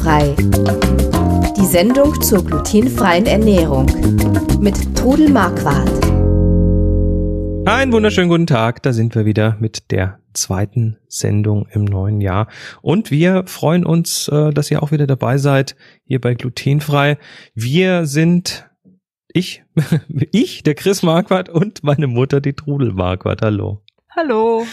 Glutenfrei. Die Sendung zur glutenfreien Ernährung mit Trudel Marquardt. Einen wunderschönen guten Tag, da sind wir wieder mit der zweiten Sendung im neuen Jahr. Und wir freuen uns, äh, dass ihr auch wieder dabei seid hier bei Glutenfrei. Wir sind ich, ich, der Chris Marquardt und meine Mutter, die Trudel Marquardt. Hallo. Hallo.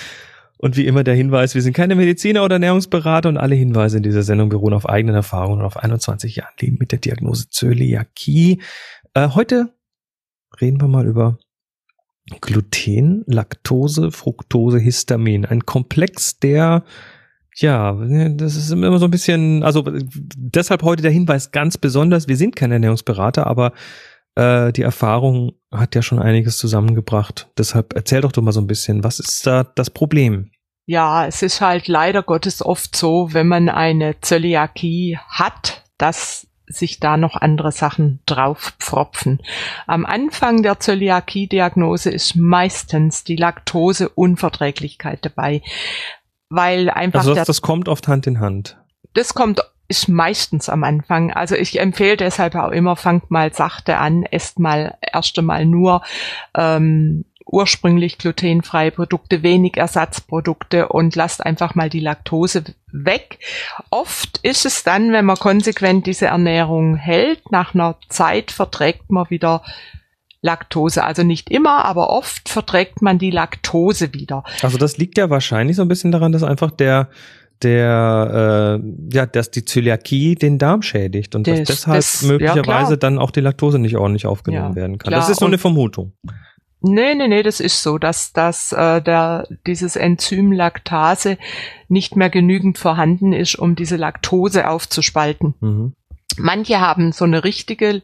Und wie immer der Hinweis, wir sind keine Mediziner oder Ernährungsberater und alle Hinweise in dieser Sendung beruhen auf eigenen Erfahrungen und auf 21 Jahren Leben mit der Diagnose Zöliakie. Äh, heute reden wir mal über Gluten, Laktose, Fructose, Histamin. Ein Komplex, der ja, das ist immer so ein bisschen, also deshalb heute der Hinweis ganz besonders, wir sind keine Ernährungsberater, aber äh, die Erfahrung hat ja schon einiges zusammengebracht. Deshalb erzähl doch doch mal so ein bisschen, was ist da das Problem? Ja, es ist halt leider Gottes oft so, wenn man eine Zöliakie hat, dass sich da noch andere Sachen drauf pfropfen. Am Anfang der Zöliakie-Diagnose ist meistens die Laktoseunverträglichkeit dabei, weil einfach also das, das kommt oft Hand in Hand. Das kommt ist meistens am Anfang. Also ich empfehle deshalb auch immer, fangt mal sachte an, esst mal erst einmal nur ähm, ursprünglich glutenfreie Produkte, wenig Ersatzprodukte und lasst einfach mal die Laktose weg. Oft ist es dann, wenn man konsequent diese Ernährung hält, nach einer Zeit verträgt man wieder Laktose. Also nicht immer, aber oft verträgt man die Laktose wieder. Also das liegt ja wahrscheinlich so ein bisschen daran, dass einfach der der äh, ja, dass die Zöliakie den Darm schädigt und das, dass deshalb das, möglicherweise ja, dann auch die Laktose nicht ordentlich aufgenommen ja, werden kann. Klar. Das ist nur eine Vermutung. Nee, nee, nee, das ist so, dass, dass äh, der, dieses Enzym Laktase nicht mehr genügend vorhanden ist, um diese Laktose aufzuspalten. Mhm. Manche haben so eine richtige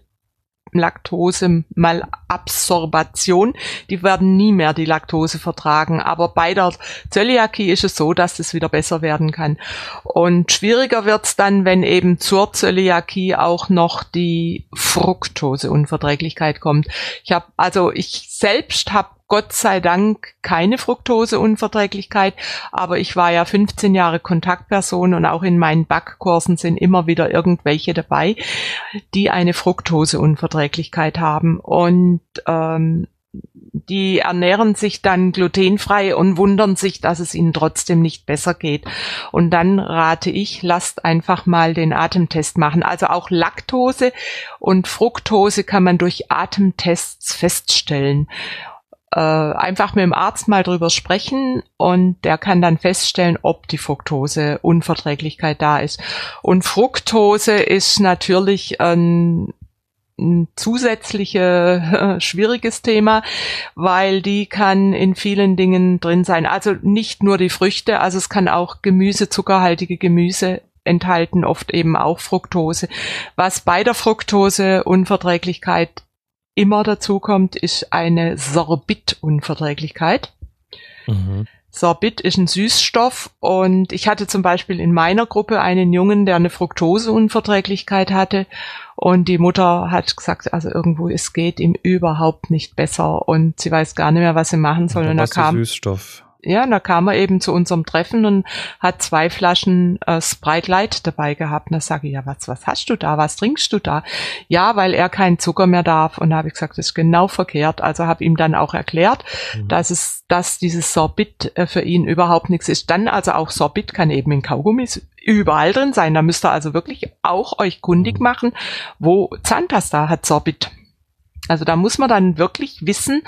Laktose Malabsorbation. Die werden nie mehr die Laktose vertragen. Aber bei der Zöliakie ist es so, dass es wieder besser werden kann. Und schwieriger wird's dann, wenn eben zur Zöliakie auch noch die Fructoseunverträglichkeit kommt. Ich habe also ich selbst habe Gott sei Dank keine Fructoseunverträglichkeit, aber ich war ja 15 Jahre Kontaktperson und auch in meinen Backkursen sind immer wieder irgendwelche dabei, die eine Fructoseunverträglichkeit haben und ähm, die ernähren sich dann glutenfrei und wundern sich, dass es ihnen trotzdem nicht besser geht. Und dann rate ich, lasst einfach mal den Atemtest machen. Also auch Laktose und Fructose kann man durch Atemtests feststellen äh, einfach mit dem Arzt mal drüber sprechen und der kann dann feststellen, ob die Fructose-Unverträglichkeit da ist. Und Fructose ist natürlich ein, ein zusätzliche äh, schwieriges Thema, weil die kann in vielen Dingen drin sein. Also nicht nur die Früchte, also es kann auch Gemüse, zuckerhaltige Gemüse enthalten oft eben auch Fructose. Was bei der Fructose-Unverträglichkeit immer dazu kommt, ist eine Sorbitunverträglichkeit. Mhm. Sorbit ist ein Süßstoff und ich hatte zum Beispiel in meiner Gruppe einen Jungen, der eine Fructoseunverträglichkeit hatte und die Mutter hat gesagt, also irgendwo es geht ihm überhaupt nicht besser und sie weiß gar nicht mehr, was sie machen soll. Und, und da kam Süßstoff ja, da kam er eben zu unserem Treffen und hat zwei Flaschen äh, Sprite Light dabei gehabt. Und da sage ich, ja, was, was hast du da? Was trinkst du da? Ja, weil er keinen Zucker mehr darf. Und da habe ich gesagt, das ist genau verkehrt. Also habe ihm dann auch erklärt, mhm. dass es, dass dieses Sorbit äh, für ihn überhaupt nichts ist. Dann also auch Sorbit kann eben in Kaugummis überall drin sein. Da müsst ihr also wirklich auch euch kundig mhm. machen, wo Zahnpasta hat Sorbit. Also da muss man dann wirklich wissen,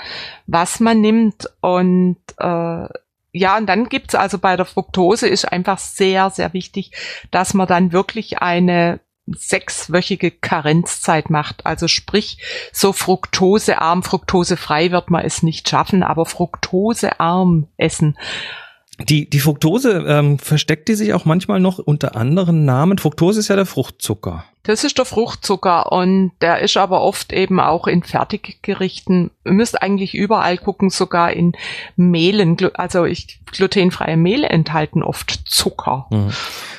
was man nimmt und äh, ja, und dann gibt's also bei der Fructose ist einfach sehr, sehr wichtig, dass man dann wirklich eine sechswöchige Karenzzeit macht. Also sprich, so fruktosearm, fruktosefrei wird man es nicht schaffen, aber fruktosearm essen. Die, die Fructose, ähm, versteckt die sich auch manchmal noch unter anderen Namen? Fructose ist ja der Fruchtzucker. Das ist der Fruchtzucker und der ist aber oft eben auch in Fertiggerichten. Ihr müsst eigentlich überall gucken, sogar in Mehlen. Also ich, glutenfreie Mehle enthalten oft Zucker. Mhm.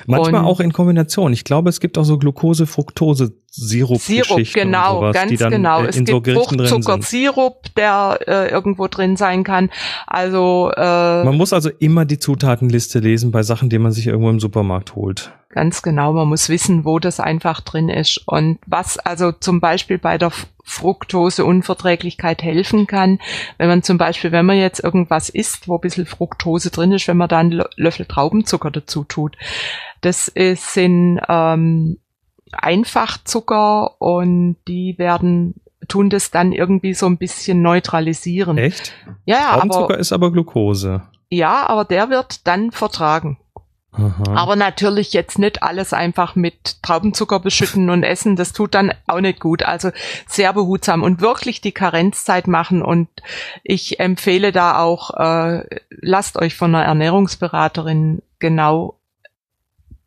Manchmal und auch in Kombination. Ich glaube, es gibt auch so Glucose-Fructose-Sirup. Sirup, genau, sowas, ganz genau. Es gibt so Fruchtzucker-Sirup, der äh, irgendwo drin sein kann. Also äh, man muss also immer die Zutatenliste lesen bei Sachen, die man sich irgendwo im Supermarkt holt. Ganz genau, man muss wissen, wo das einfach drin ist. Und was also zum Beispiel bei der Fructoseunverträglichkeit helfen kann, wenn man zum Beispiel, wenn man jetzt irgendwas isst, wo ein bisschen Fructose drin ist, wenn man da einen Löffel Traubenzucker dazu tut. Das ist, sind ähm, Einfachzucker und die werden tun das dann irgendwie so ein bisschen neutralisieren. Echt? Ja, Traubenzucker aber, ist aber Glucose. Ja, aber der wird dann vertragen. Aha. Aber natürlich jetzt nicht alles einfach mit Traubenzucker beschütten und essen. Das tut dann auch nicht gut. Also sehr behutsam und wirklich die Karenzzeit machen. Und ich empfehle da auch, äh, lasst euch von einer Ernährungsberaterin genau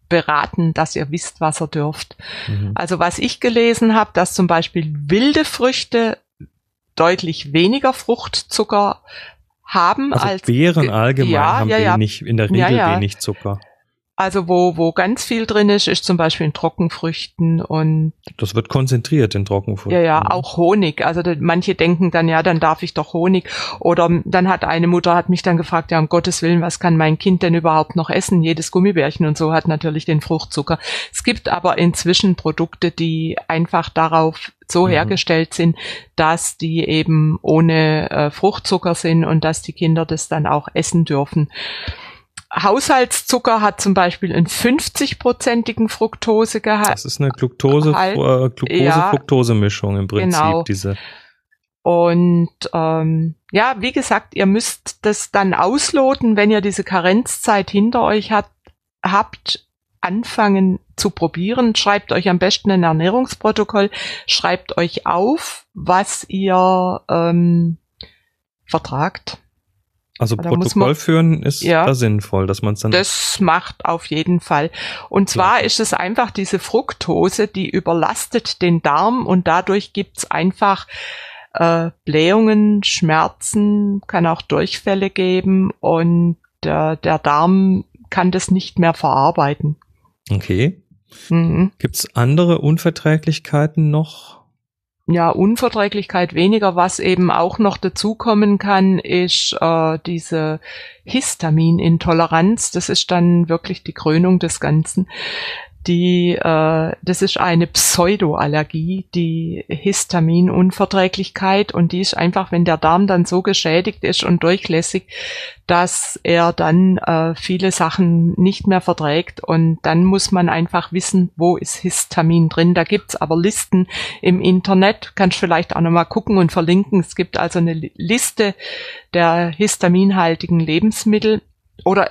beraten, dass ihr wisst, was ihr dürft. Mhm. Also was ich gelesen habe, dass zum Beispiel wilde Früchte deutlich weniger Fruchtzucker haben also als Beeren allgemein ja, haben ja, wenig, in der Regel ja, wenig Zucker. Also wo, wo ganz viel drin ist, ist zum Beispiel in Trockenfrüchten und das wird konzentriert in Trockenfrüchten. Ja, ja, auch Honig. Also da, manche denken dann, ja, dann darf ich doch Honig. Oder dann hat eine Mutter hat mich dann gefragt, ja, um Gottes Willen, was kann mein Kind denn überhaupt noch essen? Jedes Gummibärchen und so hat natürlich den Fruchtzucker. Es gibt aber inzwischen Produkte, die einfach darauf so mhm. hergestellt sind, dass die eben ohne äh, Fruchtzucker sind und dass die Kinder das dann auch essen dürfen. Haushaltszucker hat zum Beispiel einen 50-prozentigen Fructosegehalt. Das ist eine Glucose, äh, Glucose-Fructose-Mischung im Prinzip, genau. diese. Und ähm, ja, wie gesagt, ihr müsst das dann ausloten, wenn ihr diese Karenzzeit hinter euch hat, habt, anfangen zu probieren. Schreibt euch am besten ein Ernährungsprotokoll, schreibt euch auf, was ihr ähm, vertragt also da Protokoll man, führen ist ja, da sinnvoll, dass man es dann. Das macht auf jeden Fall. Und zwar ja. ist es einfach diese Fructose, die überlastet den Darm und dadurch gibt's einfach äh, Blähungen, Schmerzen, kann auch Durchfälle geben und äh, der Darm kann das nicht mehr verarbeiten. Okay. Mhm. Gibt's andere Unverträglichkeiten noch? Ja, Unverträglichkeit weniger. Was eben auch noch dazukommen kann, ist äh, diese Histaminintoleranz. Das ist dann wirklich die Krönung des Ganzen die, äh, das ist eine Pseudoallergie, die Histaminunverträglichkeit und die ist einfach, wenn der Darm dann so geschädigt ist und durchlässig, dass er dann äh, viele Sachen nicht mehr verträgt und dann muss man einfach wissen, wo ist Histamin drin. Da gibt's aber Listen im Internet, kannst vielleicht auch nochmal gucken und verlinken. Es gibt also eine Liste der histaminhaltigen Lebensmittel oder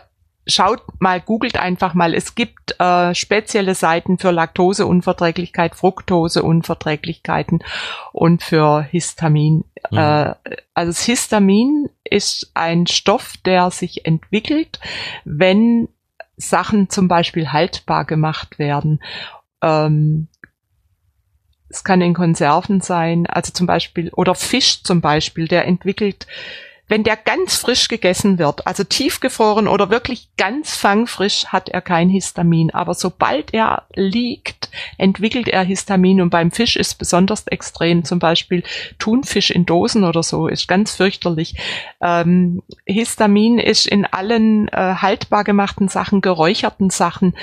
schaut mal, googelt einfach mal. Es gibt äh, spezielle Seiten für Laktoseunverträglichkeit, Fructoseunverträglichkeiten und für Histamin. Mhm. Äh, also das Histamin ist ein Stoff, der sich entwickelt, wenn Sachen zum Beispiel haltbar gemacht werden. Ähm, es kann in Konserven sein, also zum Beispiel, oder Fisch zum Beispiel, der entwickelt wenn der ganz frisch gegessen wird, also tiefgefroren oder wirklich ganz fangfrisch, hat er kein Histamin. Aber sobald er liegt, entwickelt er Histamin. Und beim Fisch ist besonders extrem. Zum Beispiel Thunfisch in Dosen oder so ist ganz fürchterlich. Ähm, Histamin ist in allen äh, haltbar gemachten Sachen, geräucherten Sachen,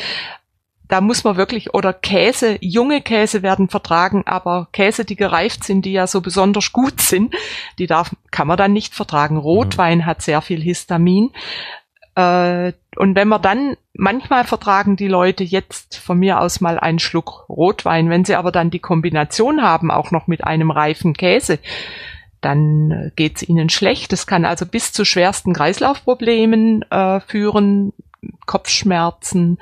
da muss man wirklich, oder Käse, junge Käse werden vertragen, aber Käse, die gereift sind, die ja so besonders gut sind, die darf, kann man dann nicht vertragen. Rotwein mhm. hat sehr viel Histamin. Äh, und wenn man dann, manchmal vertragen die Leute jetzt von mir aus mal einen Schluck Rotwein, wenn sie aber dann die Kombination haben, auch noch mit einem reifen Käse, dann geht's ihnen schlecht. Das kann also bis zu schwersten Kreislaufproblemen äh, führen, Kopfschmerzen,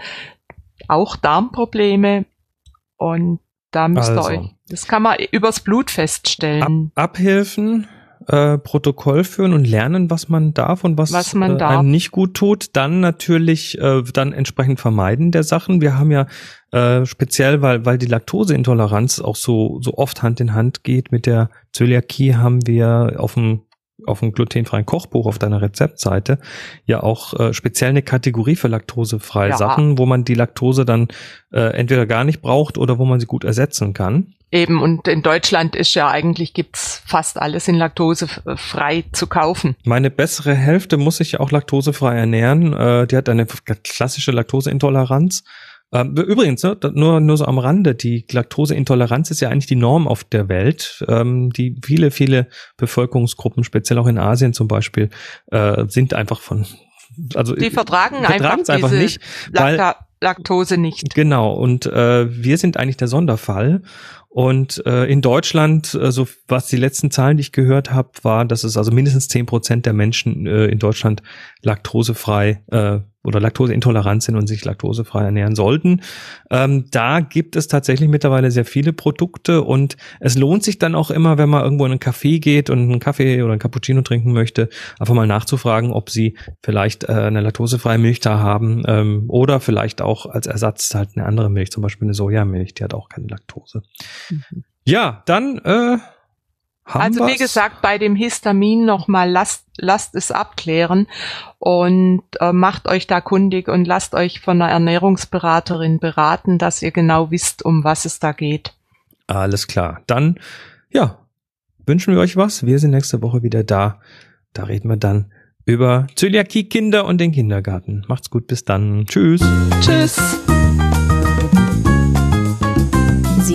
auch Darmprobleme und da müsst ihr also. euch, das kann man übers Blut feststellen. Ab, abhelfen, äh, Protokoll führen und lernen, was man darf und was, was man äh, einem nicht gut tut. Dann natürlich äh, dann entsprechend vermeiden der Sachen. Wir haben ja äh, speziell, weil weil die Laktoseintoleranz auch so so oft Hand in Hand geht mit der Zöliakie, haben wir auf dem auf dem glutenfreien Kochbuch auf deiner Rezeptseite ja auch äh, speziell eine Kategorie für laktosefreie ja. Sachen, wo man die Laktose dann äh, entweder gar nicht braucht oder wo man sie gut ersetzen kann. Eben, und in Deutschland ist ja eigentlich gibt's fast alles in laktosefrei zu kaufen. Meine bessere Hälfte muss sich ja auch laktosefrei ernähren. Äh, die hat eine klassische Laktoseintoleranz Ähm, übrigens, ne, nur, nur so am Rande, die Laktoseintoleranz ist ja eigentlich die Norm auf der Welt. Ähm, die viele, viele Bevölkerungsgruppen, speziell auch in Asien zum Beispiel, äh, sind einfach von also die vertragen, einfach, einfach nicht, weil, Laktose nicht. Genau, und äh, wir sind eigentlich der Sonderfall. Und äh, in Deutschland, also was die letzten Zahlen, die ich gehört habe, war, dass es also mindestens zehn Prozent der Menschen äh, in Deutschland laktosefrei äh, oder laktoseintolerant sind und sich laktosefrei ernähren sollten. Ähm, da gibt es tatsächlich mittlerweile sehr viele Produkte und es lohnt sich dann auch immer, wenn man irgendwo in einen Café geht und einen Kaffee oder einen Cappuccino trinken möchte, einfach mal nachzufragen, ob sie vielleicht äh, eine laktosefreie Milch da haben ähm, oder vielleicht auch als Ersatz halt eine andere Milch, zum Beispiel eine Sojamilch, die hat auch keine Laktose. Mhm. Ja, dann äh, haben also wie gesagt, bei dem Histamin nochmal lasst, lasst es abklären und äh, macht euch da kundig und lasst euch von einer Ernährungsberaterin beraten, dass ihr genau wisst, um was es da geht. Alles klar. Dann, ja, wünschen wir euch was. Wir sind nächste Woche wieder da. Da reden wir dann über Zöliakie, Kinder und den Kindergarten. Macht's gut, bis dann. Tschüss. Tschüss.